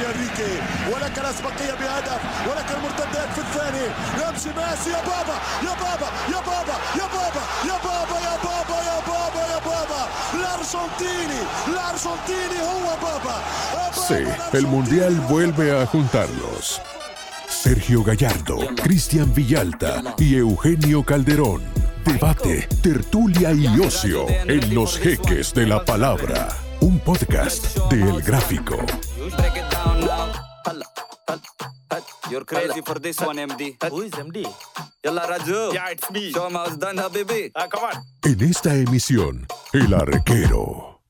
يا انريكي ولك الاسبقيه بهدف ولك المرتدات في الثاني يمشي ميسي يا بابا يا بابا يا بابا يا بابا يا بابا يا بابا يا بابا يا بابا الارجنتيني الارجنتيني هو بابا Sí, el Mundial vuelve a juntarlos. Sergio Gallardo, Cristian Villalta y Eugenio Calderón. Debate, tertulia y ocio en los jeques de la palabra. Un podcast de El Gráfico. You're crazy for this one, MD. Who is MD? Yalla Raju. Yeah, it's me. Show how it's done, Habibi. Ah, come on. En esta emisión, El Arquero.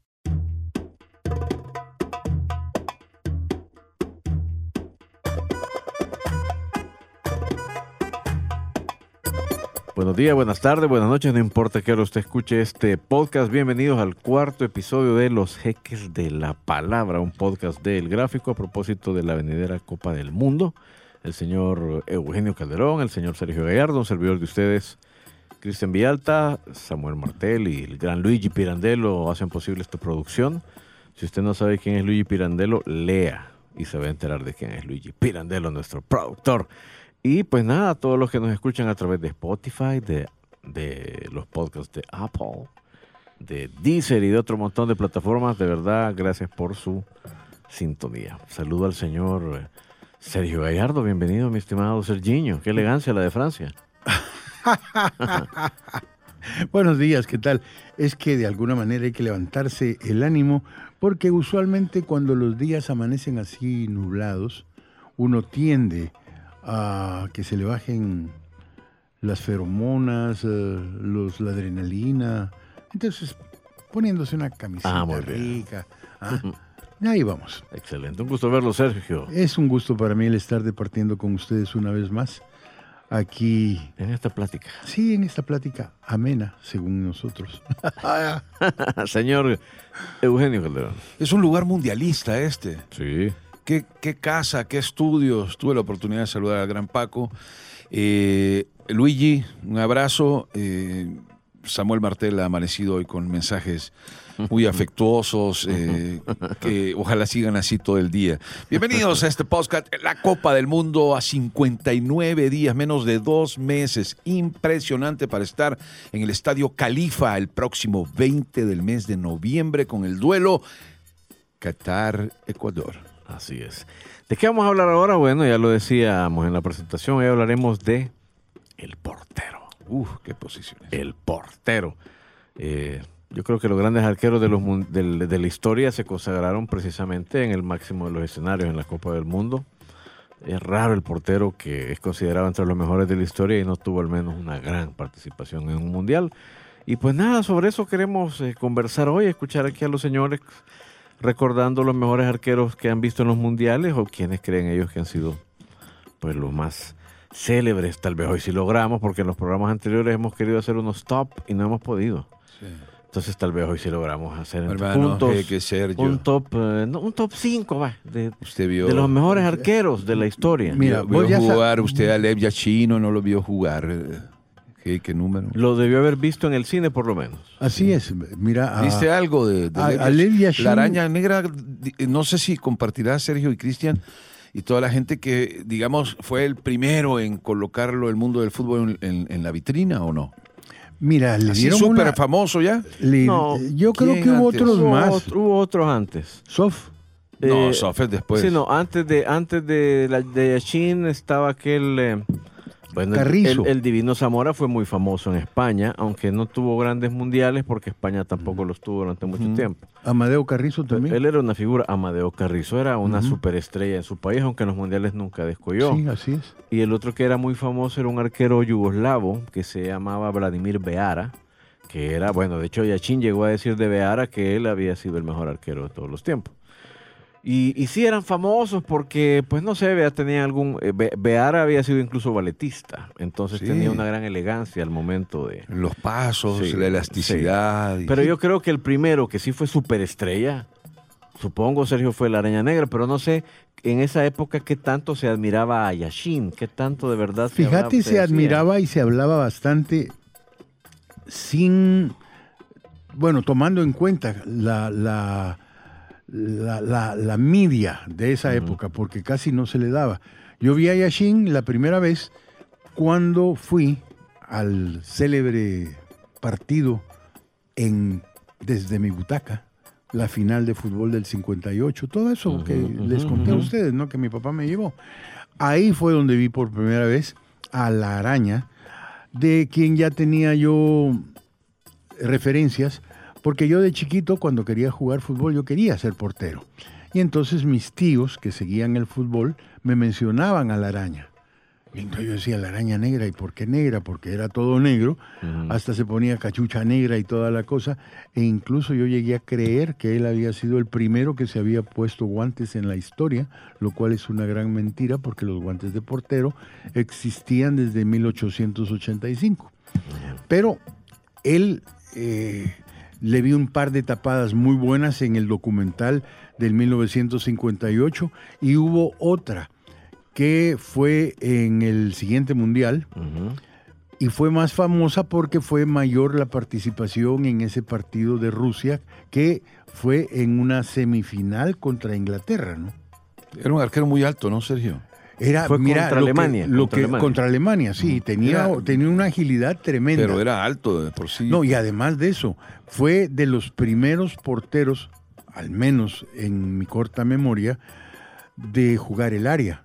Buenos días, buenas tardes, buenas noches, no importa que ahora usted escuche este podcast. Bienvenidos al cuarto episodio de Los Jeques de la Palabra, un podcast del gráfico a propósito de la venidera Copa del Mundo. El señor Eugenio Calderón, el señor Sergio Gallardo, un servidor de ustedes, Cristian Villalta, Samuel Martel y el gran Luigi Pirandello hacen posible esta producción. Si usted no sabe quién es Luigi Pirandello, lea y se va a enterar de quién es Luigi Pirandello, nuestro productor. Y pues nada, todos los que nos escuchan a través de Spotify, de, de los podcasts de Apple, de Deezer y de otro montón de plataformas, de verdad, gracias por su sintonía. Saludo al señor Sergio Gallardo, bienvenido mi estimado Sergiño, qué elegancia la de Francia. Buenos días, ¿qué tal? Es que de alguna manera hay que levantarse el ánimo porque usualmente cuando los días amanecen así nublados, uno tiende a que se le bajen las feromonas, eh, los, la adrenalina. Entonces, poniéndose una camiseta Ah, rica. ah, ahí vamos. Excelente, un gusto verlo Sergio. Es un gusto para mí el estar departiendo con ustedes una vez más. Aquí, En esta plática. sí, en esta plática amena, según nosotros. señor Eugenio Calderón. Es un lugar mundialista este. Sí. ¿Qué, qué casa, qué estudios? Tuve la oportunidad de saludar al gran Paco. Eh, Luigi, un abrazo. Eh, Samuel Martel ha amanecido hoy con mensajes muy afectuosos, eh, que ojalá sigan así todo el día. Bienvenidos a este podcast, la Copa del Mundo a 59 días, menos de dos meses. Impresionante para estar en el Estadio Califa el próximo 20 del mes de noviembre con el duelo Qatar-Ecuador. Así es. ¿De qué vamos a hablar ahora? Bueno, ya lo decíamos en la presentación, hoy hablaremos de el portero. Uf, qué posiciones. El portero. Eh, yo creo que los grandes arqueros de, la historia se consagraron precisamente en el máximo de los escenarios en la Copa del Mundo. Es raro el portero que es considerado entre los mejores de la historia y no tuvo al menos una gran participación en un mundial. Y pues nada, sobre eso queremos eh, conversar hoy, escuchar aquí a los señores recordando los mejores arqueros que han visto en los mundiales o quienes creen ellos que han sido pues los más célebres tal vez hoy si logramos porque en los programas anteriores hemos querido hacer unos top y no hemos podido entonces tal vez hoy sí logramos hacer Hermano, juntos jeque Sergio. un top eh, no, un top 5 va de, Usted vio. de los mejores arqueros de la historia Mira, vio sa- jugar usted a Lev Yachino, no lo vio jugar. eh, ¿Qué, qué número? lo debió haber visto en el cine por lo menos Así es, mira. a- ¿Viste algo de, de a- Lev Yashin? La araña negra, no sé si compartirá Sergio y Cristian y toda la gente que, digamos, fue el primero en colocarlo el mundo del fútbol en, en- en la vitrina o no. Mira, le Así dieron súper una- famoso ya. le- No, yo creo ¿quién que hubo antes? otros hubo, más. hubo otros antes Sof. no, Eh, Sofer después. Sí, no, antes de, antes de, la, de Yashin estaba aquel... eh, bueno, el- Carrizo. El, el Divino Zamora fue muy famoso en España, aunque no tuvo grandes mundiales porque España tampoco los tuvo durante mucho tiempo. Amadeo Carrizo también. Él era una figura, Amadeo Carrizo era una superestrella en su país, aunque en los mundiales nunca descolló. Sí, así es. Y el otro que era muy famoso era un arquero yugoslavo que se llamaba Vladimir Beara, que era, bueno, de hecho Yachin llegó a decir de Beara que él había sido el mejor arquero de todos los tiempos. Y, y sí eran famosos porque, pues no sé, Bea tenía algún... eh, Be- Beara había sido incluso balletista, entonces Sí. tenía una gran elegancia al momento de... Los pasos, Sí, la elasticidad. y- Pero yo creo que el primero que sí fue superestrella, supongo Sergio fue la Araña Negra, pero no sé en esa época qué tanto se admiraba a Yashin, qué tanto de verdad se hablaba- Fíjate, se decía. admiraba y se hablaba bastante sin, bueno, tomando en cuenta la, la, la, la, la media de esa época, porque casi no se le daba. Yo vi a Yashin la primera vez cuando fui al célebre partido en, desde mi butaca, la final de fútbol del 58, todo eso que les conté a ustedes, ¿no? Que mi papá me llevó. Ahí fue donde vi por primera vez a la araña, de quien ya tenía yo referencias, porque yo de chiquito cuando quería jugar fútbol yo quería ser portero. Y entonces mis tíos que seguían el fútbol me mencionaban a la araña. Y entonces yo decía, la araña negra, ¿y por qué negra? Porque era todo negro, hasta se ponía cachucha negra y toda la cosa, e incluso yo llegué a creer que él había sido el primero que se había puesto guantes en la historia, lo cual es una gran mentira porque los guantes de portero existían desde 1885. Pero él eh, le vi un par de tapadas muy buenas en el documental del 1958 y hubo otra que fue en el siguiente mundial y fue más famosa porque fue mayor la participación en ese partido de Rusia que fue en una semifinal contra Inglaterra, ¿no? Era un arquero muy alto, ¿no, Sergio? Era, Fue mira, contra lo que- Alemania, lo contra que- Alemania. contra Alemania, sí, tenía, Era- tenía una agilidad tremenda. Pero era alto de por sí. No, y además de eso, fue de los primeros porteros, al menos en mi corta memoria, de jugar el área.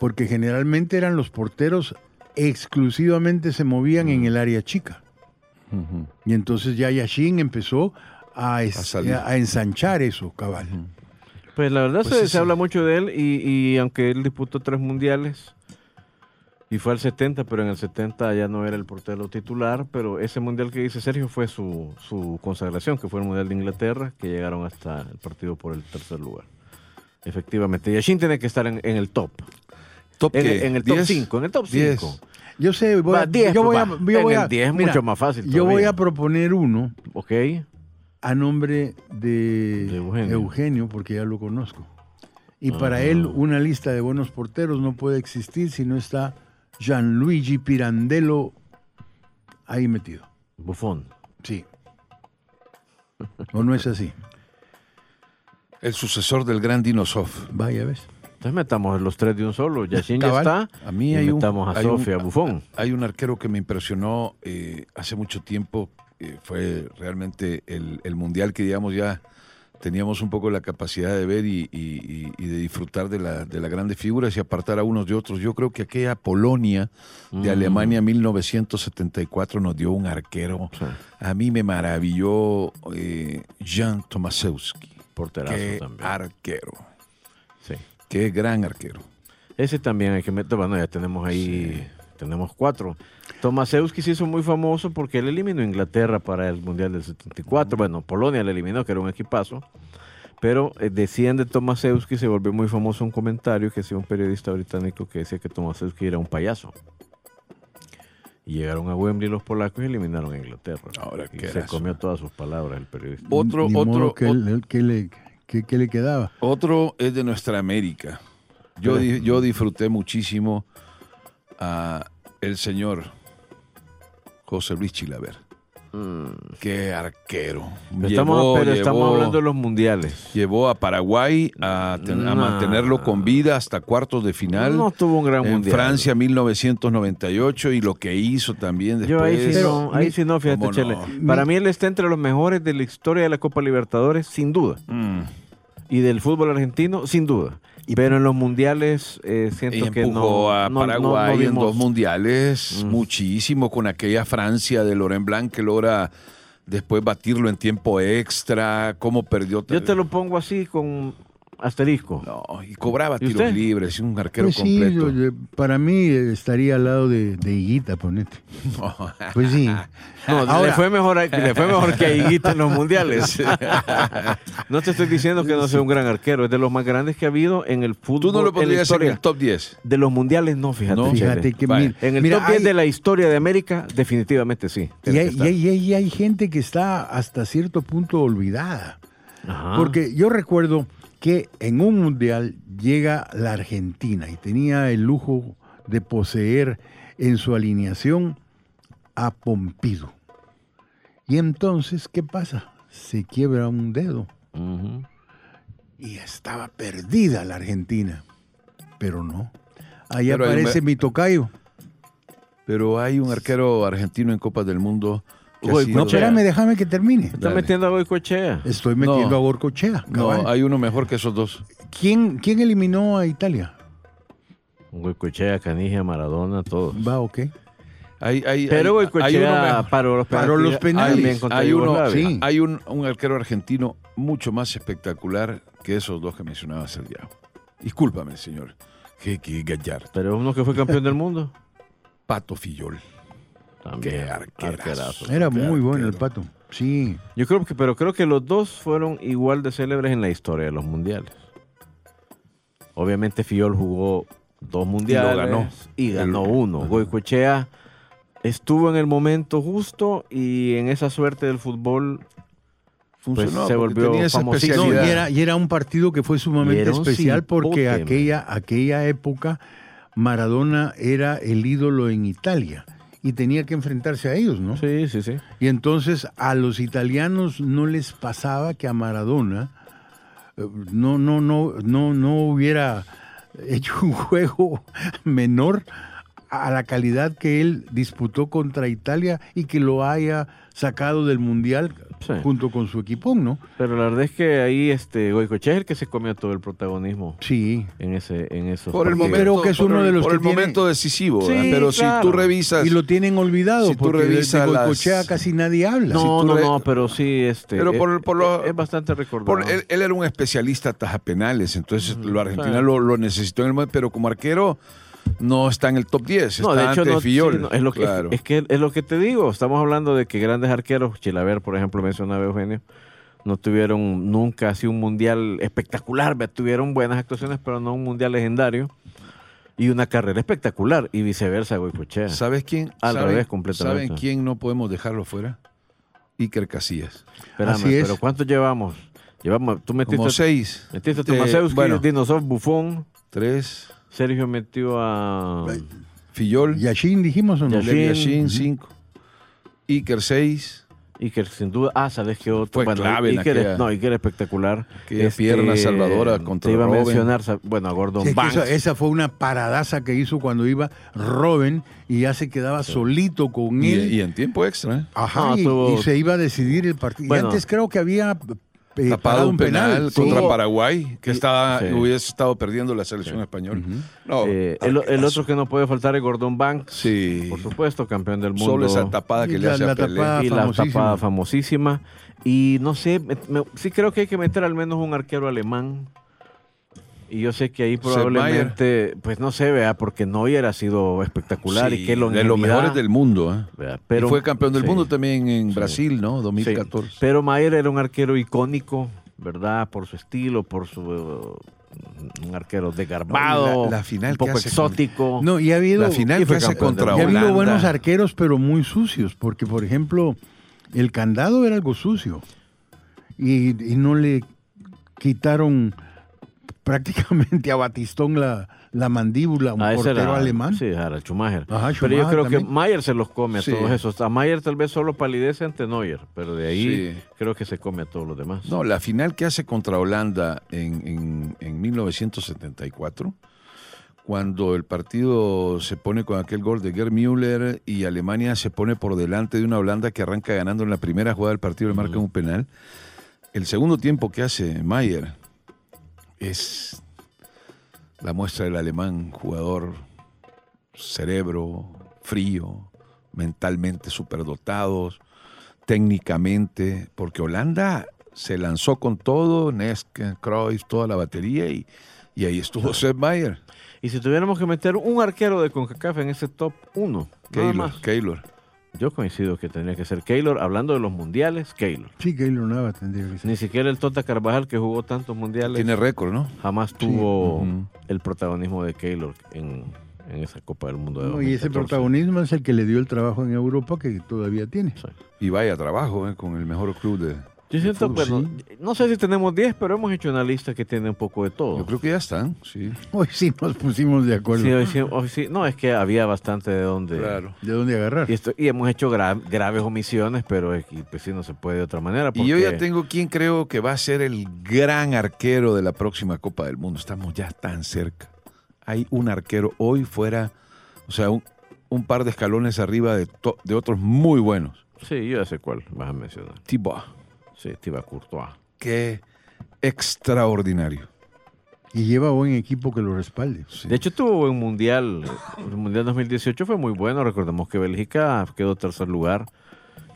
Porque generalmente eran los porteros exclusivamente se movían en el área chica. Y entonces ya Yashin empezó a, es- a ensanchar eso, cabal. Pues la verdad Pues se, se habla mucho de él y, y aunque él disputó tres mundiales y fue al 70, pero en el 70 ya no era el portero titular, pero ese mundial que dice Sergio fue su, su consagración, que fue el mundial de Inglaterra, que llegaron hasta el partido por el tercer lugar. Efectivamente, Yashin tiene que estar en, en el top. ¿Top En, en el top ¿Diez? 5, en el top Diez. 5. Yo sé, voy a, Va, 10, yo voy a, yo voy En a- el 10 es mira, mucho más fácil Yo voy a proponer uno ¿Ok? A nombre de, De Eugenio. Eugenio. porque ya lo conozco. Y para él una lista de buenos porteros no puede existir si no está Gianluigi Pirandello ahí metido. Bufón. Sí. ¿O no es así? El sucesor del gran Dinosov. Vaya, ¿ves? Entonces metamos los tres de un solo. Yashin ya está. A mí y hay un, metamos a un- Sofía Bufón. Hay un arquero que me impresionó eh, hace mucho tiempo. Eh, fue realmente el, el mundial que, digamos, ya teníamos un poco la capacidad de ver y, y- y- y de disfrutar de, la, de las grandes figuras y apartar a unos de otros. Yo creo que aquella Polonia de Mm. Alemania 1974 nos dio un arquero. Sí. A mí me maravilló eh, Jan Tomaszewski. Porterazo Qué también. arquero. Sí. Qué gran arquero. Ese también hay que meter. Bueno, ya tenemos ahí. Tenemos cuatro. Tomaszewski se hizo muy famoso porque él eliminó a Inglaterra para el Mundial del 74. Bueno, Polonia le eliminó, que era un equipazo. Pero eh, decían de Tomaszewski, se volvió muy famoso un comentario que hacía un periodista británico que decía que Tomaszewski era un payaso. Y llegaron a Wembley los polacos y eliminaron a Inglaterra. Ahora, y qué se comió todas sus palabras el periodista. Otro, Ni otro, que, le, que- que le quedaba. Otro es de nuestra América. Yo, di- yo disfruté muchísimo a el señor José Luis Chilaver. Qué arquero. Pero estamos, Llevó- pero estamos llevó- hablando de los mundiales. Llevó a Paraguay a, ten- a No. mantenerlo con vida hasta cuartos de final. No tuvo un gran en mundial. Francia 1998 y lo que hizo también después. Yo ahí sí, Pero, no, ahí sí no, fíjate, ¿Cómo Chele. no? Para mí él está entre los mejores de la historia de la Copa Libertadores, sin duda. Mm. Y del fútbol argentino, sin duda. Pero en los mundiales eh, siento que empujó no. a no- no- no Paraguay en dos mundiales, Mm. muchísimo, con aquella Francia de Laurent Blanc que logra después batirlo en tiempo extra, cómo perdió. Yo te lo pongo así con asterisco. No, y cobraba ¿Y tiros libres, un arquero Pues sí, completo. yo- yo- para mí estaría al lado de, de Higuita, ponete. Pues sí. No, Ahora- le, fue mejor, le fue mejor que a Higuita en los mundiales. no te estoy diciendo que no sea un gran arquero, es de los más grandes que ha habido en el fútbol. Tú no lo en la pondrías en historia. el top 10. De los mundiales, no, fíjate. No. Fíjate que Vale. mira, En el mira, top 10 hay- de la historia de América, definitivamente sí. y hay, y hay- y hay- y hay gente que está hasta cierto punto olvidada. Ajá. Porque yo recuerdo que en un mundial llega la Argentina y tenía el lujo de poseer en su alineación a Pompido. Y entonces, ¿qué pasa? Se quiebra un dedo y estaba perdida la Argentina. Pero no. Ahí Pero hay un aparece mi tocayo. Pero hay un arquero argentino en Copas del Mundo No, espérame, déjame que termine. Está Dale. metiendo a Goicochea. Estoy metiendo No. a Borcochea. No, hay uno mejor que esos dos. ¿Quién, ¿Quién eliminó a Italia? Goicochea, Canigia, Maradona, todos. Va, ok. Hay, hay, Pero hay- hay uno paró los Paró los penales. Hay uno, sí. hay un, un arquero argentino mucho más espectacular que esos dos que mencionaba Sergio. Discúlpame, señor. Que, que Gallardo. Pero uno que fue campeón del mundo. Pato Fillol. También. Qué arquerazo. arquerazo. Era Qué muy bueno el pato. Sí. Yo creo que, pero creo que los dos fueron igual de célebres en la historia de los mundiales. Obviamente Fiol jugó dos mundiales ganó. y ganó El- uno. Ajá. Goicoechea estuvo en el momento justo y en esa suerte del fútbol Funcionó Pues se volvió tenía esa famosísimo. No, y, era, y era un partido que fue Y sumamente especial porque aquella, aquella época Maradona era el ídolo en Italia y tenía que enfrentarse a ellos, ¿no? Sí, sí, sí. Y entonces a los italianos no les pasaba que a Maradona eh, no, no, no, no, no hubiera hecho un juego menor a la calidad que él disputó contra Italia y que lo haya sacado del mundial Sí. junto con su equipón, ¿no? Pero la verdad es que ahí este Goicoechea es el que se comió todo el protagonismo Sí. en ese en esos Por el momento, Creo que es por uno el- de los por que el momento decisivo. Pero si tú revisas. Y lo tienen olvidado si tú porque de- de, revisas las- Goicoechea casi nadie habla. No, si tú no, re- no, pero sí este Pero por- es, por lo- es bastante recordado. por- él, él era un especialista taja penales, entonces lo claro. lo, lo necesitó en el momento, pero como arquero no está en el top 10, No, está de hecho, no, Fillol. sí, no, es, lo que, claro. es que es lo que te digo. Estamos hablando de que grandes arqueros, Chilaver, por ejemplo, mencionaba Eugenio, no tuvieron nunca así un mundial espectacular. Tuvieron buenas actuaciones, pero no un mundial legendario. Y una carrera espectacular. Y viceversa, Goicoechea. ¿Sabes quién? Al ¿Saben- revés, completamente. ¿Saben quién no podemos dejarlo fuera? Iker Casillas. Espérame, Así es. pero ¿cuántos llevamos? Llevamos, tú metiste, Como seis. metiste a Eh, Tomasewski, bueno, Buffon, tres. Sergio metió a... Fillol. Yashin dijimos o no? Yashin. Yashin, cinco. Iker, seis. Iker, sin duda. Ah, ¿sabes qué otro? Fue clave en Iker, es- no, Iker espectacular. Este, aquella pierna salvadora contra Te iba a mencionar, bueno, a Gordon Sí, es que Banks. esa, esa fue una paradaza que hizo cuando iba Robin y ya se quedaba solito con Y, él. y en tiempo extra. ¿eh? Ajá, No, y, tuvo- y se iba a decidir el partido. Bueno. y antes creo que había eh, Tapado un penal, sí. contra Paraguay, que estaba, sí. hubiese estado perdiendo la selección española. No, Eh, el, el arquerazo. otro que no puede faltar es Gordon Banks. Sí. Por supuesto, campeón del mundo. Solo esa tapada que Y le la- hace la a Pelé. tapada- y la famosísima. tapada famosísima. Y no sé, me- me- sí creo que hay que meter al menos un arquero alemán. Y yo sé que ahí probablemente, pues no sé, vea, porque Neuer ha sido espectacular Sí, y qué de los mejores del mundo. ¿eh? y fue campeón del sí, mundo también en Sí. Brasil, ¿no? sí. 2014. Pero Mayer era un arquero icónico, ¿verdad? Por su estilo, por su uh, un arquero desgarbado, No, la- la final un poco que con- exótico. No, y ha habido, La final y que fue hace contra y ha habido buenos arqueros, pero muy sucios, porque por ejemplo, el candado era algo sucio y, y no le quitaron prácticamente a Batistón la, la mandíbula, un Ah, portero era- alemán. Sí, era Schumacher. Ajá, pero yo creo que. Mayer se los come a Sí. todos esos. A Mayer tal vez solo palidece ante Neuer, pero de ahí Sí. creo que se come a todos los demás. No, la final que hace contra Holanda en, en- en 1974, cuando el partido se pone con aquel gol de Gerd Müller y Alemania se pone por delante de una Holanda que arranca ganando en la primera jugada del partido, le marcan un penal. El segundo tiempo que hace Mayer es la muestra del alemán, jugador cerebro, frío, mentalmente superdotados, técnicamente, porque Holanda se lanzó con todo, Nesken, Cruyff, toda la batería y, y ahí estuvo Sepp Mayer, Y si tuviéramos que meter un arquero de CONCACAF en ese top 1, nada Keylor. Keylor. Yo coincido que tendría que ser Keylor. Hablando de los mundiales, Keylor. Sí, Keylor Nava tendría que ser. Ni siquiera el Tota Carvajal, que jugó tantos mundiales, Tiene récord, ¿no? jamás tuvo el protagonismo de Keylor en, en esa Copa del Mundo de No, y ese 2014. protagonismo es el que le dio el trabajo en Europa que todavía tiene. Sí. Y vaya trabajo ¿eh? con el mejor club de... Yo siento, fútbol, bueno, no sé si tenemos 10, pero hemos hecho una lista que tiene un poco de todo. Yo creo que ya están, sí. Hoy sí nos pusimos de acuerdo. Sí, hoy sí- hoy sí- no, es que había bastante de donde. Claro. ¿De dónde agarrar? Y, esto- y hemos hecho gra- graves omisiones, pero es que, pues sí, no se puede de otra manera. Y yo ya tengo quien creo que va a ser el gran arquero de la próxima Copa del Mundo. Estamos ya tan cerca. Hay un arquero hoy fuera, o sea, un, un par de escalones arriba de, to- de otros muy buenos. Sí, yo ya sé cuál vas a mencionar. Thibaut. Sí, Thibaut Courtois. Qué extraordinario. Y lleva buen equipo que lo respalde. Sí. De hecho, tuvo buen mundial. El mundial 2018 fue muy bueno. Recordemos que Bélgica quedó tercer lugar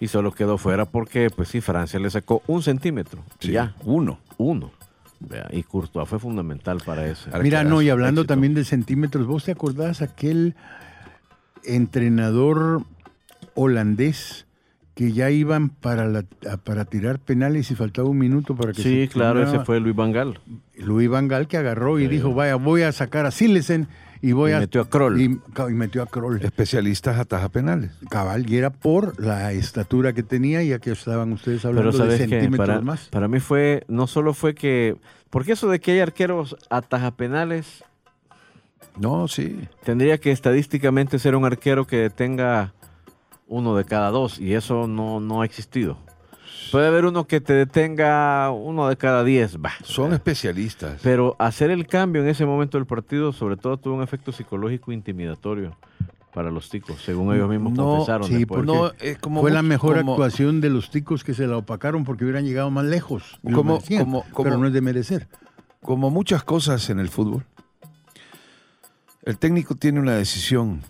y solo quedó fuera porque, pues sí, Francia le sacó un centímetro. Sí, Ya, Uno. uno. Vea, y Courtois fue fundamental para eso. Mira, no, y hablando éxito. también de centímetros, ¿vos te acordás aquel entrenador holandés que ya iban para, la, para tirar penales y faltaba un minuto para que Sí, se claro, ese fue Luis Van Gaal. Luis Van Gaal que agarró y Sí. dijo, vaya, voy a sacar a Silesen y voy Y a... metió a Kroll. Y, metió a Kroll. Especialistas ataja penales. Cabal, y era por la estatura que tenía, ya que estaban ustedes Pero hablando de sabes que centímetros para, más. para mí fue, no solo fue que, porque eso de que hay arqueros ataja penales, No, sí. tendría que estadísticamente ser un arquero que detenga uno de cada dos y eso no, no ha existido. Puede haber uno que te detenga uno de cada diez, bah. Son especialistas. Pero hacer el cambio en ese momento del partido, sobre todo, tuvo un efecto psicológico intimidatorio para los ticos, según ellos mismos No, confesaron. sí, después. No, es como Fue la mejor como- actuación de los ticos que se la opacaron porque hubieran llegado más lejos. Como- merecían, como- como- pero no es de merecer. como muchas cosas en el fútbol, el técnico tiene una decisión.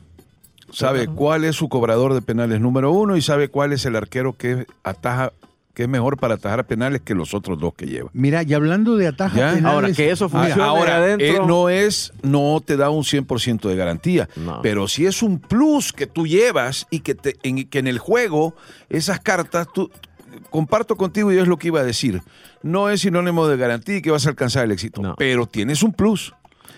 Sabe cuál es su cobrador de penales número uno y sabe cuál es el arquero que ataja, que es mejor para atajar penales que los otros dos que lleva. Mira, y hablando de ataja Ya. penales, Ahora, que eso Ah, funcione Ahora, adentro. eh, no es, no te da un 100% de garantía, No. pero si es un plus que tú llevas y que, te, en, que en el juego esas cartas, tú, comparto contigo y es lo que iba a decir, no es sinónimo de garantía y que vas a alcanzar el éxito, No. pero tienes un plus.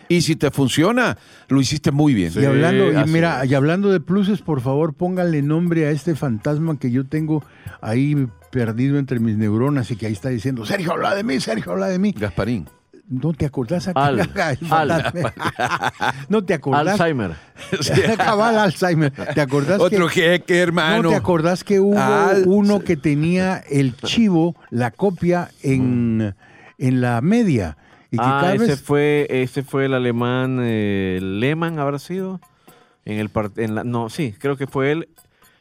Y si te funciona, lo hiciste muy bien. Y hablando, y mira, y hablando de pluses, por favor, pónganle nombre a este fantasma que yo tengo ahí perdido entre mis neuronas y que ahí está diciendo, Sergio, habla de mí, Sergio, habla de mí. Gasparín. ¿No te acordás? a- Al- El fantasma. ¿No te acordás? Alzheimer. Cabal Alzheimer. ¿Te acordás Otro que, jeque, hermano. ¿No te acordás que hubo Al- uno que tenía el chivo, la copia en, en la media? Y que Ah, ese vez- fue, ese fue el alemán eh, Lehmann, ¿habrá sido? En el part- en la, no, sí, creo que fue él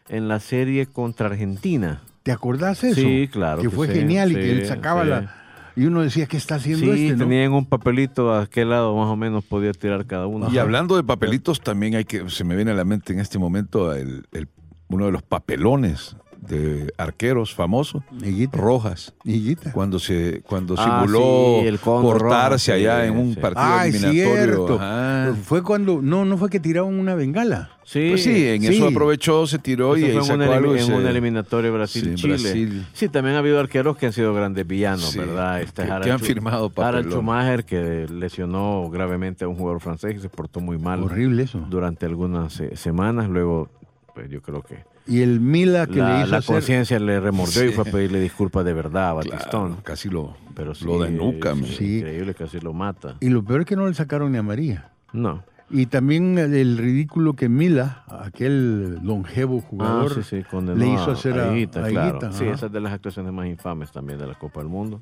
en la serie contra Argentina. ¿Te acordás eso? Sí, claro Que que fue sí, genial y que él sacaba sí. la... Y uno decía, ¿qué está haciendo Sí, este? no? tenían un papelito a qué lado más o menos podía tirar cada uno. Y hablando de papelitos, también hay que, se me viene a la mente en este momento el- el- uno de los papelones de arqueros famosos, Higuita. Rojas. Higuita. Cuando se cuando Ah, simuló sí, el cortarse Rojas, allá sí, en un sí. partido Ay, eliminatorio. Ajá. Fue cuando... No, no fue que tiraron una bengala. Sí, Pues sí, en eso aprovechó, se tiró y eso ahí fue en, sacó algo y en se- una eliminatoria Brasil-Chile. Sí, Brasil. Sí, también ha habido arqueros que han sido grandes villanos, ¿verdad? Este que- Harald que han firmado Harald. Schumacher, que lesionó gravemente a un jugador francés y se portó muy mal Horrible eso. durante algunas eh, semanas. Luego, pues yo creo que Y el Mila que la, le hizo la hacer... conciencia le remordió y fue a pedirle disculpas de verdad a Claro, Batistón. casi lo, Pero sí, lo denuca. sí, man. Sí. Increíble, casi lo mata. Y lo peor es que no le sacaron ni a María. No. Y también el, el ridículo que Mila, aquel longevo jugador, Ah, sí, sí, condenó le hizo a- hacer a, a Higuita, a claro. Sí, esa es de las actuaciones más infames también de la Copa del Mundo.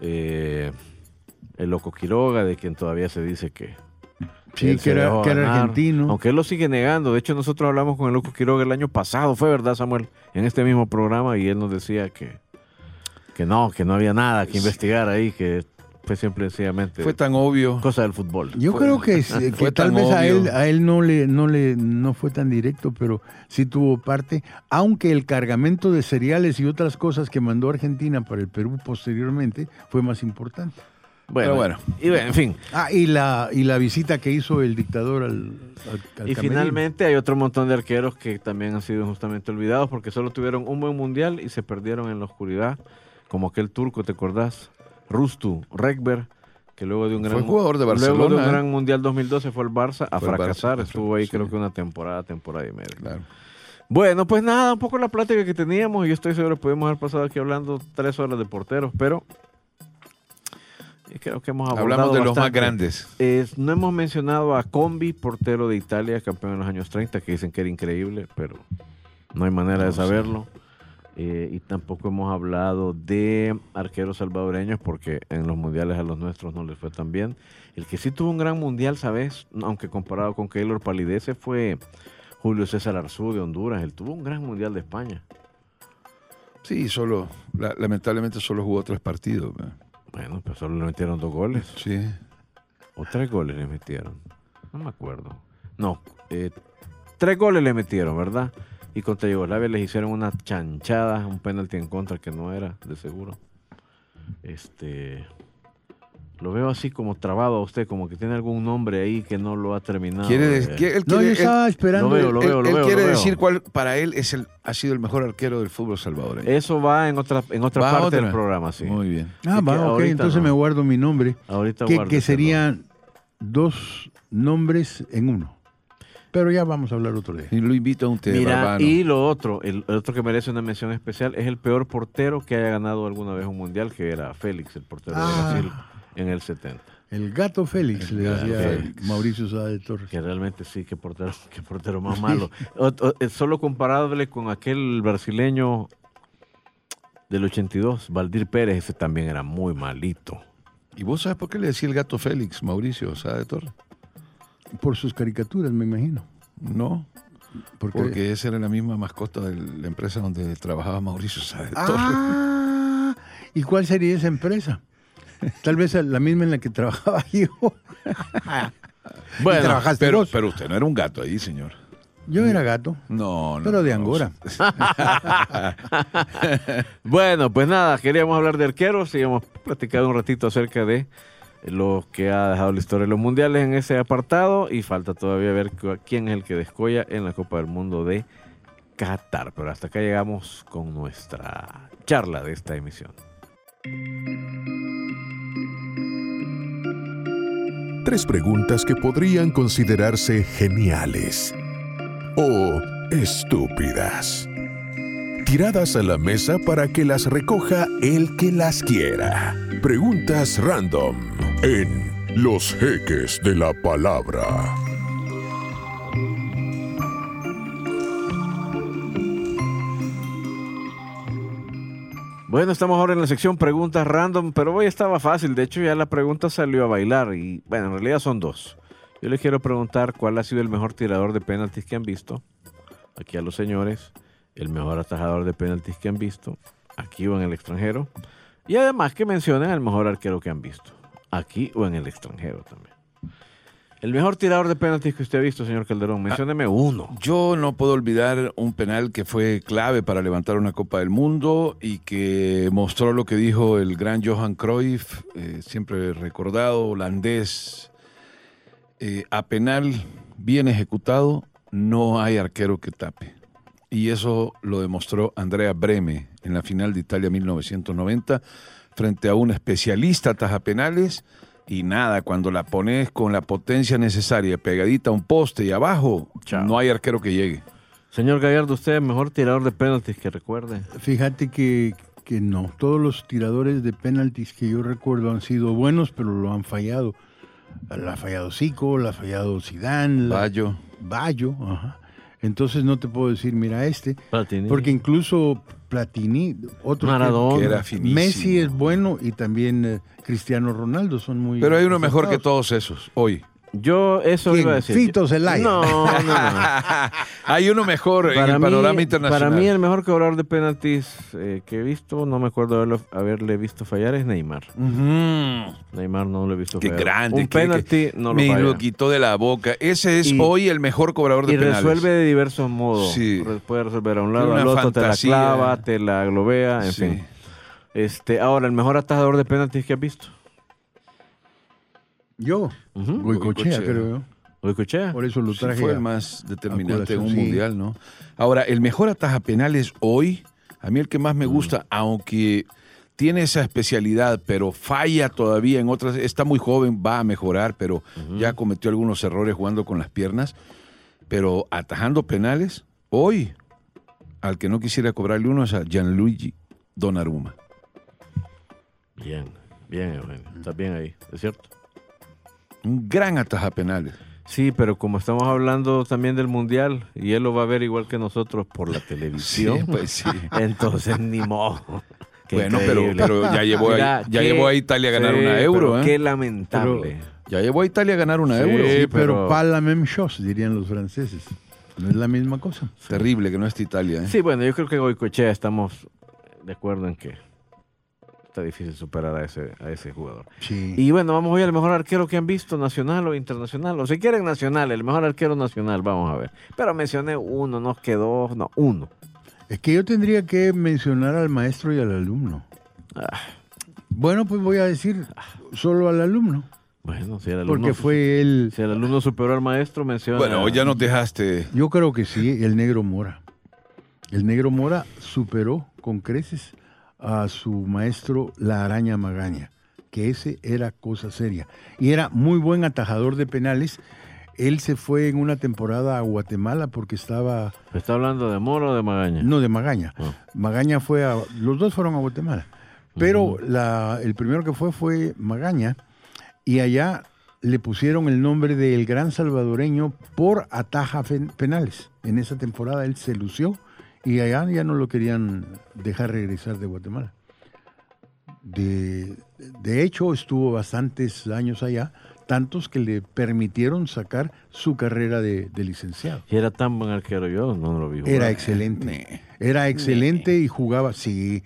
Eh, el Loco Quiroga, de quien todavía se dice que... Sí, que era, que argentino. Aunque él lo sigue negando. De hecho, nosotros hablamos con el Loco Quiroga el año pasado, fue verdad, Samuel, en este mismo programa, y él nos decía que, que no, que no había nada que investigar ahí, que fue simple y sencillamente Fue tan obvio. cosa del fútbol. Yo Fue- creo que, sí, que fue tal vez a él, a él no le, no le, no fue tan directo, pero sí tuvo parte, aunque el cargamento de cereales y otras cosas que mandó Argentina para el Perú posteriormente fue más importante. Bueno, Pero bueno. Y bueno, en fin. Ah, y la, y la visita que hizo el dictador al, al- al Y camerino. finalmente hay otro montón de arqueros que también han sido justamente olvidados porque solo tuvieron un buen mundial y se perdieron en la oscuridad, como aquel turco, ¿te acordás? Rustu, Rekber, que luego de un Fue gran jugador de luego de un ¿eh? gran mundial 2012 fue al Barça a Fue al Barça, fracasar, estuvo ahí creo que una temporada, temporada y media. Claro. Bueno, pues nada, un poco la plática que teníamos. y Yo estoy seguro que pudimos haber pasado aquí hablando tres horas de porteros, pero creo que hemos abordado Hablamos de los más grandes. Eh, no hemos mencionado a Combi, portero de Italia, campeón en los años 30, que dicen que era increíble, pero no hay manera de No saberlo. Eh, y tampoco hemos hablado de arqueros salvadoreños, porque en los mundiales a los nuestros no les fue tan bien. El que sí tuvo un gran mundial, ¿sabes? Aunque comparado con Keylor Palidece, fue Julio César Arzú de Honduras. Él tuvo un gran mundial de España. Sí, solo, la- lamentablemente solo jugó tres partidos. Bueno, pero solo le metieron dos goles. Sí. O tres goles le metieron. No me acuerdo. No, eh, tres goles le metieron, ¿verdad? Y contra Yugoslavia les hicieron una chanchada, un penalti en contra que no era, de seguro. Este. Lo veo así como trabado a usted, como que tiene algún nombre ahí que no lo ha terminado. Quiere de- decir- quiere- él No, quiere- yo él- estaba esperando. Lo veo, lo él- veo, él lo quiere veo. decir cuál para él es el, ha sido el mejor arquero del fútbol salvadoreño. Eso va en otra, en otra Va parte otra. del programa, sí. Muy bien. Ah, va, ok, entonces no. me guardo mi nombre. Ahorita Que, que serían dos nombres en uno. Pero ya vamos a hablar otro día. Y lo invito a un té Mira, barbano. y lo otro, el, el otro que merece una mención especial es el peor portero que haya ganado alguna vez un mundial, que era Félix, el portero Ah. de Brasil en el 70. El gato Félix, El le gato decía Félix. Mauricio de Torres. Que realmente sí, qué portero, qué portero más malo. O- o- eh, solo comparable con aquel brasileño del 82, Valdir Pérez, ese también era muy malito. ¿Y vos sabes por qué le decía el gato Félix, Mauricio Sá de Torre? Por sus caricaturas, me imagino. No, Porque, porque esa era la misma mascota de la empresa donde trabajaba Mauricio Sá de Torre. Ah, ¿y cuál sería esa empresa? Tal vez la misma en la que trabajaba yo. Bueno, trabajaste pero, vos. pero usted no era un gato ahí, señor. Yo era gato, No, no. pero de no. Angora. Bueno, pues nada, queríamos hablar de arqueros y hemos platicado un ratito acerca de lo que ha dejado la historia de los mundiales en ese apartado y falta todavía ver quién es el que descolla en la Copa del Mundo de Qatar. Pero hasta acá llegamos con nuestra charla de esta emisión. Tres preguntas que podrían considerarse geniales o estúpidas. Tiradas a la mesa para que las recoja el que las quiera. Preguntas random en Los Jeques de la Palabra. Bueno, estamos ahora en la sección preguntas random, pero hoy estaba fácil. De hecho, ya la pregunta salió a bailar y, bueno, en realidad son dos. Yo les quiero preguntar cuál ha sido el mejor tirador de penaltis que han visto. Aquí a los señores, el mejor atajador de penaltis que han visto, aquí o en el extranjero. Y además que mencionen al mejor arquero que han visto, aquí o en el extranjero también. El mejor tirador de penaltis que usted ha visto, señor Calderón, mencióneme uno. Yo no puedo olvidar un penal que fue clave para levantar una Copa del Mundo y que mostró lo que dijo el gran Johan Cruyff, eh, siempre recordado, holandés. Eh, a penal bien ejecutado, no hay arquero que tape. Y eso lo demostró Andrea Breme en la final de Italia 1990 frente a un especialista taja penales. Y nada, cuando la pones con la potencia necesaria, pegadita a un poste y abajo, Chao. no hay arquero que llegue. Señor Gallardo, usted el mejor tirador de penaltis que recuerde. Fíjate que, que no, todos los tiradores de penaltis que yo recuerdo han sido buenos, pero lo han fallado. La ha fallado Zico, la ha fallado Zidane, la- Bayo. Bayo, ajá. Entonces no te puedo decir, mira este, Platini. porque incluso Platini, otros que- Maradona. Que era finísimo. Messi es bueno y también eh, Cristiano Ronaldo son muy Pero hay uno mejor que todos esos, hoy. Yo eso ¿Quién? iba a decir. Fito Zelaya. No, no, no. hay uno mejor en el panorama internacional. para mí el mejor cobrador de penaltis eh, que he visto, no me acuerdo haberlo- haberle visto fallar, es Neymar. Ujú. Neymar no lo he visto Qué fallar. grande. Un qué- penalti qué- no lo me falla. lo quitó de la boca. Ese es Y- hoy el mejor cobrador de Y penales. resuelve de diversos modos. Sí. Puede resolver a un lado, al otro, te la fantasía. clava, te la globea, en Sí. fin. Este, ahora, el mejor atajador de penaltis que has visto. Yo, Ujú. Goicochea, Goicoechea. creo yo. ¿Lo escuché? Por eso lo Sí, traje. fue a- el más determinante en un sí. mundial, ¿no? Ahora, el mejor ataja penales hoy, a mí el que más Mm. me gusta, aunque tiene esa especialidad, pero falla todavía en otras, está muy joven, va a mejorar, pero ya cometió algunos errores jugando con las piernas, pero atajando penales, hoy, al que no quisiera cobrarle uno es a Gianluigi Donnarumma. Bien, bien, Eugenio. Estás bien ahí, ¿es cierto? Un gran ataja penales. Sí, pero como estamos hablando también del Mundial, y él lo va a ver igual que nosotros por la televisión, pues sí. entonces ni modo. Qué bueno, pero, ya llevó, Mira, a, ya qué- llevó a Italia a ganar sí, una euro. pero ¿eh? Qué lamentable. Ya llevó a Italia a ganar una Sí, euro. Sí, pero, pero- pas la même chose, dirían los franceses. No es la misma cosa. Terrible que no esté Italia. ¿eh? Sí, bueno, yo creo que Goicochea estamos de acuerdo en que está difícil superar a ese, a ese jugador. Sí. Y bueno, vamos hoy al mejor arquero que han visto, nacional o internacional. O si quieren nacional, el mejor arquero nacional, vamos a ver. Pero mencioné uno, nos quedó, no, uno. Es que yo tendría que mencionar al maestro y al alumno. Ah. Bueno, pues voy a decir solo al alumno, Bueno, si el alumno, porque fue él. si el alumno superó al maestro, menciona. Bueno, ya nos dejaste. Yo creo que sí, el negro Mora. El negro Mora superó con creces a su maestro la araña Magaña, que ese era cosa seria. Y era muy buen atajador de penales. Él se fue en una temporada a Guatemala porque estaba, ¿Está hablando de Moro o de Magaña? no de Magaña. Ah. Magaña fue a, los dos fueron a Guatemala. Pero la- el primero que fue fue Magaña y allá le pusieron el nombre del gran salvadoreño por ataja penales. En esa temporada él se lució y allá ya no lo querían dejar regresar de Guatemala. De, de hecho, estuvo bastantes años allá, tantos que le permitieron sacar su carrera de, de licenciado. Y era tan buen arquero yo, no lo vi. jugar. Era excelente. Era excelente y jugaba, sí,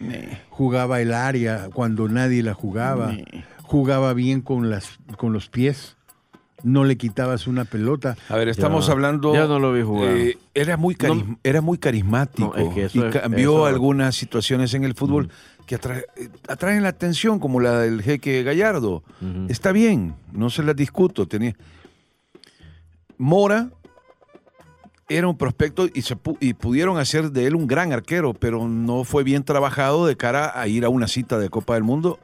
jugaba el área cuando nadie la jugaba. Jugaba bien con, las, con los pies. No le quitabas una pelota. A ver, estamos Ya- hablando. ya no lo vi jugar. eh, era, muy era muy carismático. No, es que eso y es- cambió algunas situaciones en el fútbol que eh, atraen la atención, como la del jeque Gallardo. Está bien, no se las discuto. Tenía... Mora era un prospecto y, se pu- y pudieron hacer de él un gran arquero, pero no fue bien trabajado de cara a ir a una cita de Copa del Mundo.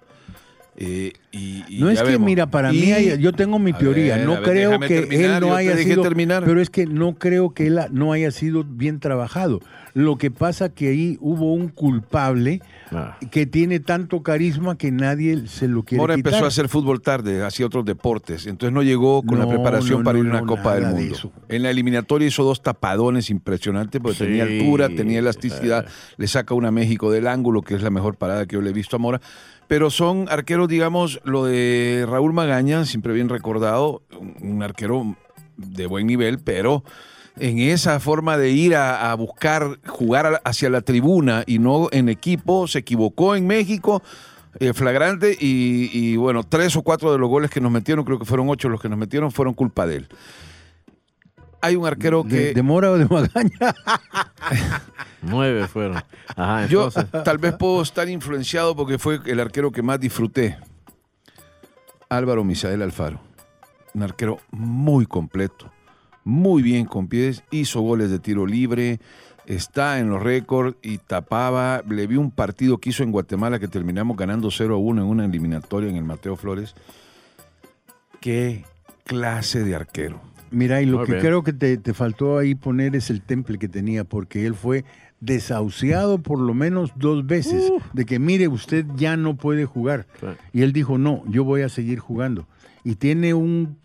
Eh, y, y No es que, vemos. mira, para Y- mí, hay- yo tengo mi teoría. ver, no ver, creo que terminar, él no haya sido. terminar. Pero es que no creo que él no haya sido bien trabajado. Lo que pasa que ahí hubo un culpable Ah. que tiene tanto carisma que nadie se lo quiere Mora quitar. empezó a hacer fútbol tarde, hacía otros deportes, entonces no llegó con la preparación no, para ir a una no, Copa del de Mundo. eso. En la eliminatoria hizo dos tapadones impresionantes porque Sí, tenía altura, tenía elasticidad, le saca una México del ángulo, que es la mejor parada que yo le he visto a Mora. Pero son arqueros, digamos, lo de Raúl Magaña, siempre bien recordado, un arquero de buen nivel, pero en esa forma de ir a, a buscar jugar a hacia la tribuna y no en equipo, se equivocó en México, eh, flagrante, y, y, bueno, tres o cuatro de los goles que nos metieron, creo que fueron ocho los que nos metieron, fueron culpa de él. Hay un arquero que... ¿De, de Mora o de Magaña? Nueve fueron. Ajá, Yo tal vez puedo estar influenciado porque fue el arquero que más disfruté. Álvaro Misael Alfaro. Un arquero muy completo, muy bien con pies, hizo goles de tiro libre, está en los récords y tapaba. Le vi un partido que hizo en Guatemala que terminamos ganando 0 a 1 en una eliminatoria en el Mateo Flores. Qué clase de arquero. Mira, y lo Muy que bien. creo que te, te faltó ahí poner es el temple que tenía, porque él fue desahuciado por lo menos dos veces, de que mire, usted ya no puede jugar. Y él dijo, no, yo voy a seguir jugando. Y tiene un,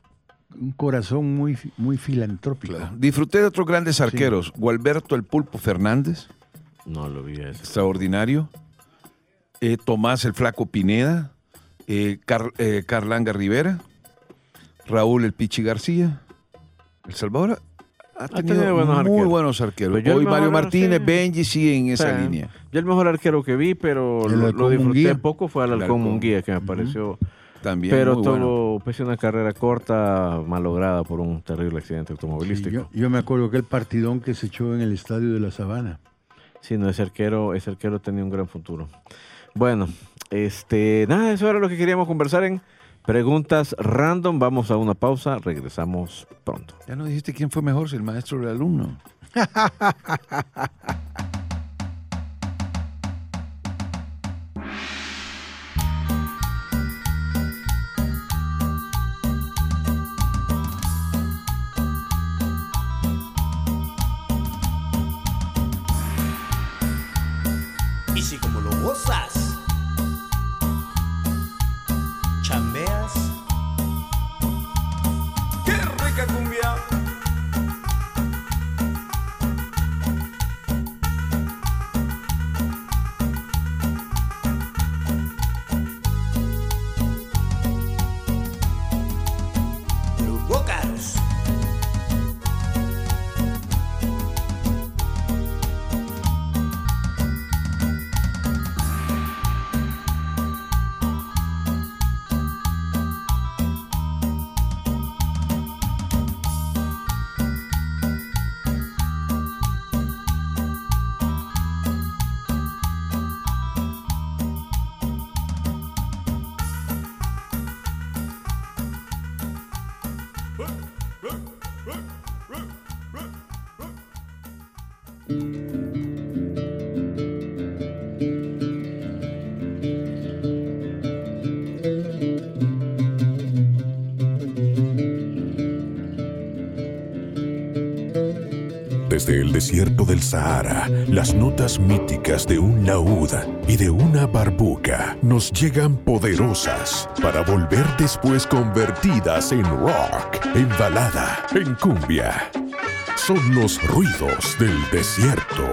un corazón muy, muy filantrópico. Disfruté de otros grandes arqueros. Gualberto el Pulpo Fernández. No lo vi ese. extraordinario. Eh, Tomás el Flaco Pineda, eh, Car- eh, Carlanga Rivera, Raúl el Pichi García. El Salvador ha tenido, tenido buenos muy arqueros. buenos arqueros. El Hoy Mario Martínez, sí. Benji sigue en esa O sea, línea. Yo el mejor arquero que vi, pero lo, disfruté Munguía. poco fue al El Halcón Halcón. Munguía, que me pareció. También Pero muy tuvo bueno. pues, una carrera corta, malograda por un terrible accidente Sí, automovilístico. yo, yo me acuerdo que el partidón que se echó en el estadio de la Sabana. Sí, no, ese arquero, ese arquero tenía un gran futuro. Bueno, este, nada, eso era lo que queríamos conversar en preguntas random. Vamos a una pausa, regresamos pronto. Ya no dijiste quién fue mejor, si el maestro o el alumno. Desde el desierto del Sahara, las notas míticas de un laúd y de una barbuca nos llegan poderosas para volver después convertidas en rock, en balada, en cumbia. Son los ruidos del desierto.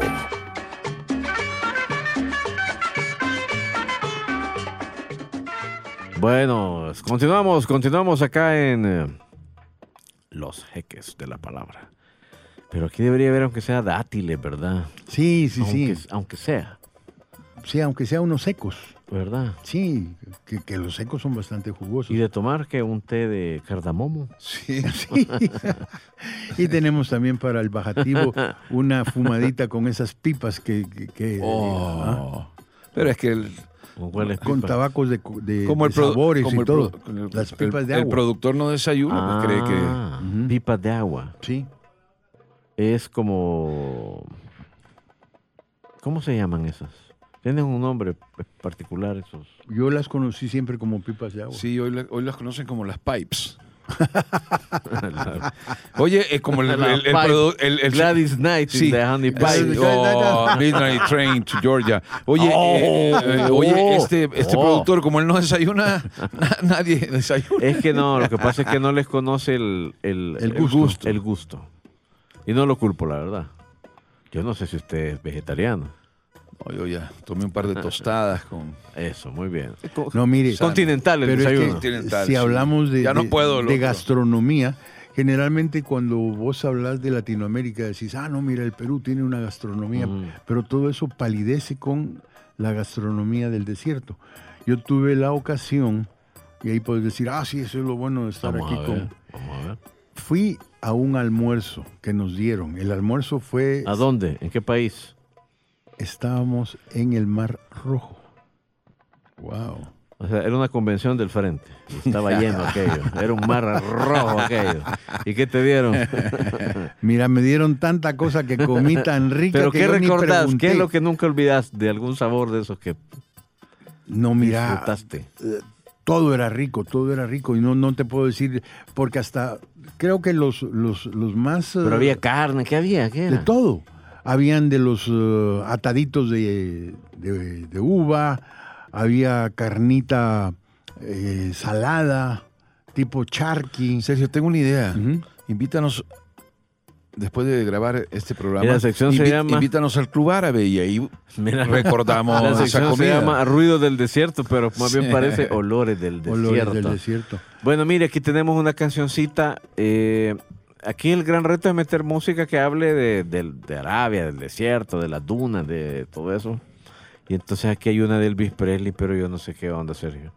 Bueno, continuamos, continuamos acá en eh, Los Jeques de la Palabra. Pero aquí debería haber, aunque sea dátiles, ¿verdad? Sí, sí, aunque, sí. Aunque sea, Sí, aunque sea unos secos. ¿verdad? Sí, que, que los secos son bastante jugosos. Y de tomar que un té de cardamomo. Sí. Sí. y tenemos también para el bajativo una fumadita con esas pipas que, que- que- Oh. ¿ah? Pero es que el, Con tabacos de, como el, de sabores como y el todo. el- Las el- pipas de el agua. productor no desayuna, pues cree que Ah, pipas de agua. Sí. Es como... ¿Cómo se llaman esas? Tienen un nombre particular esos. Yo las conocí siempre como pipas de agua. sí, hoy, la- hoy las conocen como las pipes. Oye, es como el, el, el Gladys Knight Sí. in the Honey Pie. oh, Midnight Train to Georgia. Oye, eh, eh, Oh. oye, este, este Oh. productor, como él no desayuna, na- nadie desayuna. Es que no, lo que pasa es que no les conoce el, el, El gusto. el gusto. Y no lo culpo, la verdad. Yo no sé si usted es vegetariano. No, yo ya tomé un par de tostadas con Eso, muy bien. Co- No, mire, Continental el pero es que desayuno. Continental, si sí. hablamos de, Ya no de- puedo, de gastronomía, generalmente cuando vos hablas de Latinoamérica decís, ah, no, mira, el Perú tiene una gastronomía, Mm. pero todo eso palidece con la gastronomía del desierto. Yo tuve la ocasión, y ahí puedes decir, ah, sí, eso es lo bueno de estar Vamos aquí a con... ver. Vamos a ver. Fui a un almuerzo que nos dieron. El almuerzo fue... ¿A dónde? ¿En qué país? Estábamos en el Mar Rojo. Wow. O sea, era una convención del frente. Estaba lleno aquello. Era un mar rojo aquello. ¿Y qué te dieron? Mira, me dieron tanta cosa que comí tan rica ¿Pero que qué yo ni recordás? ¿Qué es lo que nunca olvidás de algún sabor de esos que No, mira, disfrutaste? Todo era rico, todo era rico. Y no, no te puedo decir, porque hasta creo que los, los, los más... Pero eh, había carne. ¿Qué había? ¿Qué de todo. Habían de los eh, ataditos de, de- de uva, había carnita eh, salada, tipo charqui. Sergio, tengo una idea. Ujú. Invítanos, después de grabar este programa, la sección se llama- invítanos al Club Árabe y ahí Mira, recordamos la esa sección se comida. llama Ruido del Desierto, pero más bien Sí. parece Olores del Desierto. Olores del desierto. Bueno, mire, aquí tenemos una cancioncita. eh, aquí el gran reto es meter música que hable de, del- de Arabia, del desierto, de las dunas, de todo eso. Y entonces aquí hay una de Elvis Presley, pero yo no sé qué onda, Sergio.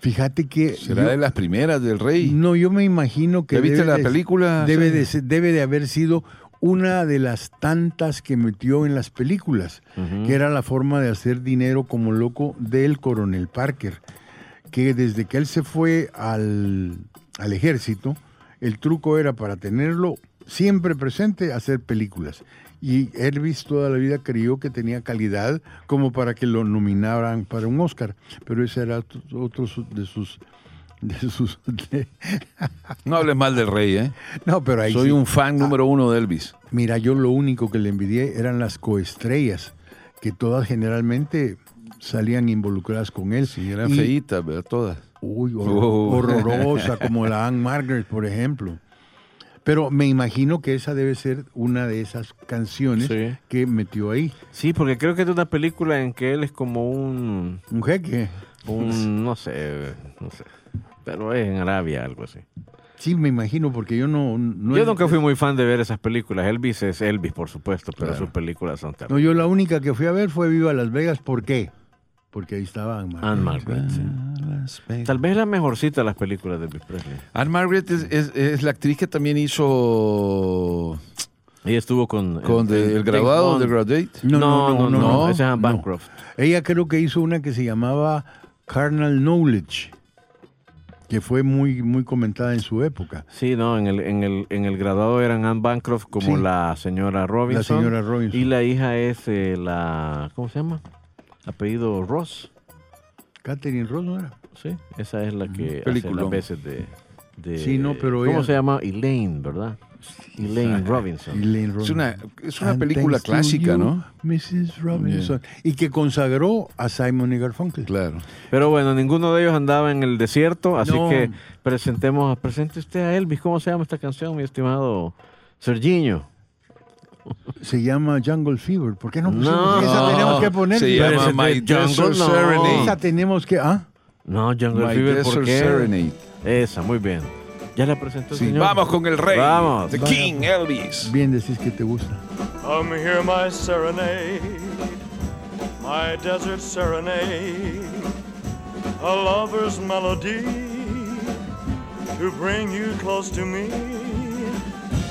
Fíjate que... Será yo- de las primeras del rey. No, yo me imagino que... ¿Ya viste debe la de- película? Debe de, ser- debe de haber sido una de las tantas que metió en las películas, que era la forma de hacer dinero como loco del coronel Parker, que desde que él se fue al, al ejército, el truco era para tenerlo siempre presente hacer películas. Y Elvis toda la vida creyó que tenía calidad como para que lo nominaran para un Oscar, pero ese era otro de sus... De sus No hables mal del rey, ¿eh? no, pero ahí Soy sí. un fan número uno de Elvis. Mira, yo lo único que le envidié eran las coestrellas, que todas generalmente salían involucradas con él. Sí, eran Y- feitas, ¿verdad? Todas. Uy, Oh. horrorosa, como la Anne Margaret, por ejemplo. Pero me imagino que esa debe ser una de esas canciones Sí. que metió ahí. Sí, porque creo que es de una película en que él es como un, Un jeque. un no sé, no sé, pero es en Arabia, algo así. Sí, me imagino, porque yo no... no Yo nunca fui muy fan de ver esas películas. Elvis es Elvis, por supuesto, pero sus películas son No, terribles. yo la única que fui a ver fue Viva Las Vegas. ¿Por qué? Porque ahí estaba Anne Margaret. Anne Margaret, sí. Tal vez la mejorcita de las películas de Elvis Presley. Anne Margaret es, es- es la actriz que también hizo Ella estuvo con... con de- el graduado, James The. Graduate. No, no, no, no, esa es Anne no. Bancroft. Ella creo que hizo una que se llamaba Carnal Knowledge, que fue muy, muy comentada en su época. Sí, no, en el, en el, en el graduado eran Anne Bancroft como Sí. la señora Robinson. señora Robinson. Y la hija es eh, la... ¿Cómo se llama? Apellido Ross. Catherine Ross, ¿no era? Sí, esa es la que hace las veces de, de- Sí, no, pero ¿Cómo ella- se llama? Elaine, ¿verdad? Elaine Robinson. Elaine Es una, es una película clásica, you, ¿no? Mrs. Robinson. Y que consagró a Simon y Garfunkel. Claro. Pero bueno, ninguno de ellos andaba en el desierto, así No. que presentemos, presente usted a Elvis. ¿Cómo se llama esta canción, mi estimado Sergiño? Se llama Jungle Fever. ¿Por qué no pusimos No. esa? Tenemos que poner. Se llama ese My Jungle, Desert no. Serenade. Esa tenemos que. ¿Ah? No, Jungle My Fever, ¿por Desert qué? Serenade. Esa, muy bien. ¿Ya la presentó el Sí, señor? vamos con el rey. Vamos. The King Elvis. Bien decís que te gusta. Come hear my serenade, my desert serenade, a lover's melody to bring you close to me.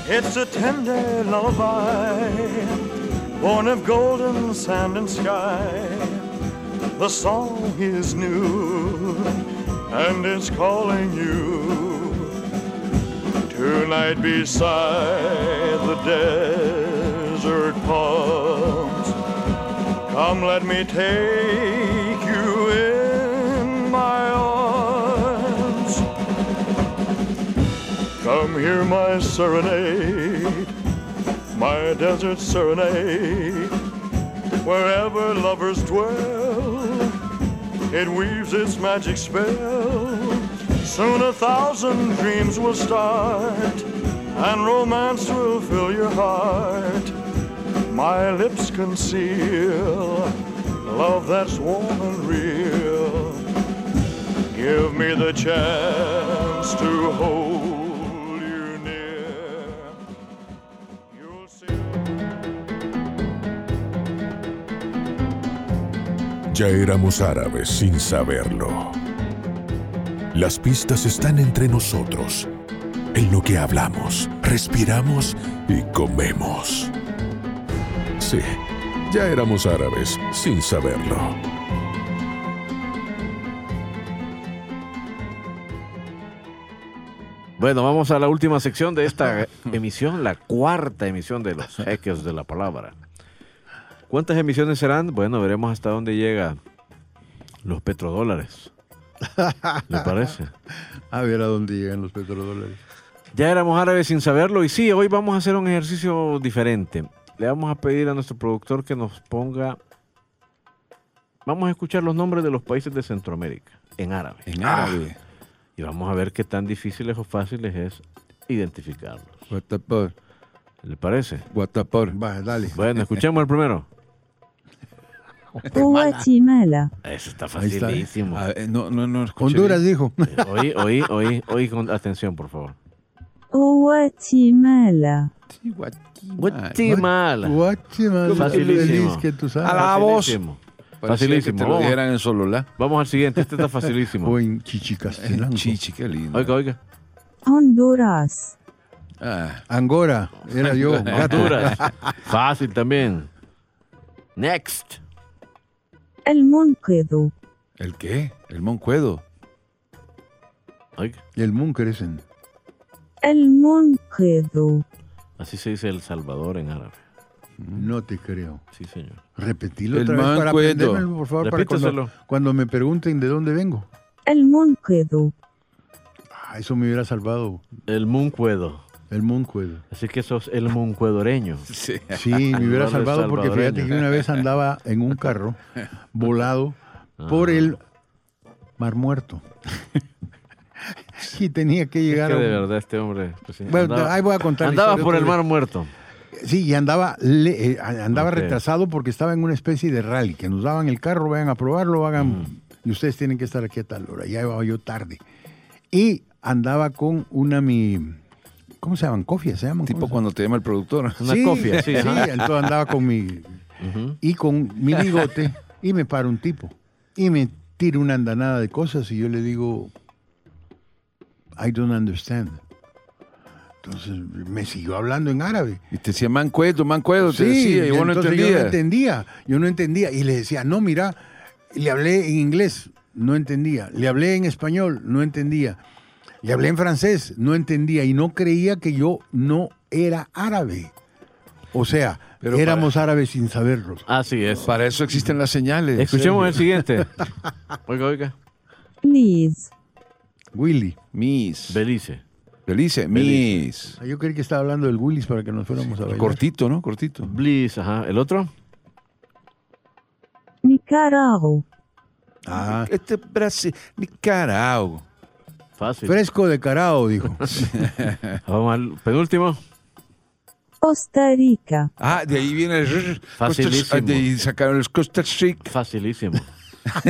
It's a tender lullaby, born of golden sand and sky. The song is new and it's calling you. Tonight beside the desert palms Come let me take Come hear my serenade My desert serenade Wherever lovers dwell It weaves its magic spell Soon a thousand dreams will start, and romance will fill your heart. My lips conceal love that's warm and real. Give me the chance to hold Ya éramos árabes sin saberlo. Las pistas están entre nosotros, en lo que hablamos, respiramos y comemos. Sí, ya éramos árabes sin saberlo. Bueno, vamos a la última sección de esta emisión, la cuarta emisión de los jeques de la palabra. ¿Cuántas emisiones serán? Bueno, veremos hasta dónde llega los petrodólares. ¿Le parece? A ver a dónde llegan los petrodólares. Ya éramos árabes sin saberlo y sí, hoy vamos a hacer un ejercicio diferente. Le vamos a pedir a nuestro productor que nos ponga... Vamos a escuchar los nombres de los países de Centroamérica en árabe. En árabe. Y vamos a ver qué tan difíciles o fáciles es identificarlos. ¿Le parece? Guatapor. Bueno, escuchemos el primero. Guatemala. Eso está Ahí está. facilísimo. Ah, eh, no, no, no escuché Honduras bien. dijo. Eh, Oí, oí, oí, oí con atención, por favor. Guatemala. Sí, Guatemala. Guatemala. Facilísimo. Que tú sabes. A la voz. Facilísimo. Que te lo en Sololá. vamos al siguiente. Este está facilísimo. O en Chichicastenango. Chichi, qué lindo. Oiga, oiga. Honduras. Ah, Angora. Era yo. Honduras. Fácil también. Next. El Monquedo. ¿El qué? El Moncuedo. Oiga. El Moon crecen. El Monquedo. Así se dice El Salvador en árabe. No te creo. Sí, señor. Repetilo El otra vez para mancuedo. aprendérmelo, por favor, para cuando, Repítaselo. cuando me pregunten de dónde vengo. El Monquedo. Ah, eso me hubiera salvado. El Muncuedo. El Moncuedo. Así que sos el muncuedoreño. Sí. Sí, me hubiera salvado porque fíjate que una vez andaba en un carro volado por el Mar Muerto. y tenía que Es llegar que a de verdad este hombre... pues, sí, Bueno, andaba- ahí voy a contar Andaba por el mar muerto. Sí, y andaba, le- eh, andaba retrasado porque estaba en una especie de rally, que nos daban el carro, vayan a probarlo, hagan, Mm. y ustedes tienen que estar aquí a tal hora. Ya iba yo tarde. Y andaba con una mi. ¿Cómo se llaman? Cofias, se llaman. Tipo ¿Cómo se cuando te llama el productor. Una cofia, sí, ajá. entonces andaba con mi. Ujú. Y con mi bigote, y me para un tipo. Y me tira una andanada de cosas, y yo le digo. I don't understand. Entonces me siguió hablando en árabe. Y te decía, mancuedo, mancuedo, te decía, y vos no Yo no entendía, yo no entendía. Y le decía, no, mira, le hablé en inglés, no entendía. Le hablé en español, no entendía. Le hablé en francés, no entendía. Y no creía que yo no era árabe. O sea, Pero éramos árabes sin saberlo. Así es. Para eso existen las señales. Escuchemos el siguiente. Oiga, oiga. Please. Willy. Miss. Belice. Belice, Miss. Yo creí que estaba hablando del Willis para que nos fuéramos a bailar. Cortito, ¿no? Cortito. Bliss, ajá. ¿El otro? Nicaragua. Ah, Este Brasil, Nicaragua. Fácil. fresco de carao, dijo. Vamos al penúltimo. Costa Rica. Ah, de ahí viene el... Facilísimo. Costas- De ahí sacaron los Costa Rica. Facilísimo.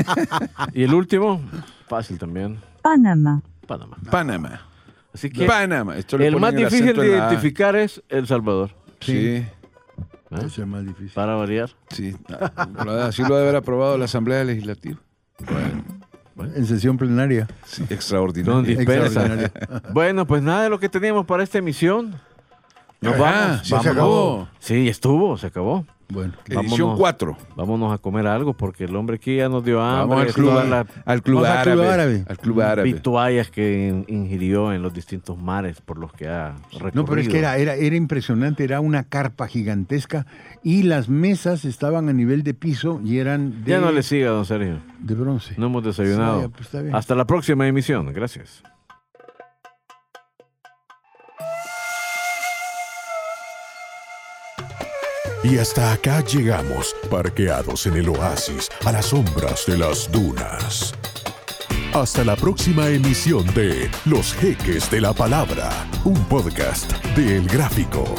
y el último, fácil también. Panamá. Panamá. Panamá. Así que Panamá. Esto el más difícil de la identificar es El Salvador. Sí, ¿eh? Eso es más difícil. Para variar. sí. Ah, Así lo debe haber aprobado la Asamblea Legislativa. En sesión plenaria. Sí, dispersa. Extraordinario. bueno, pues nada de lo que teníamos para esta emisión. Nos Ah, vamos. ya se acabó. Sí, estuvo, se acabó. Bueno. Edición Vámonos. 4. Vámonos a comer algo porque el hombre aquí ya nos dio hambre. Vamos al club, las al club Vamos al árabe. club árabe. Al club árabe. vituallas que in- ingirió en los distintos mares por los que ha recorrido. No, pero es que era, era, era impresionante, era una carpa gigantesca y las mesas estaban a nivel de piso y eran de, Ya no le siga, don Sergio. de bronce. No hemos desayunado. Sí, pues. Hasta la próxima emisión. Gracias. Y hasta acá llegamos, parqueados en el oasis, a las sombras de las dunas. Hasta la próxima emisión de Los Jeques de la Palabra, un podcast de El Gráfico.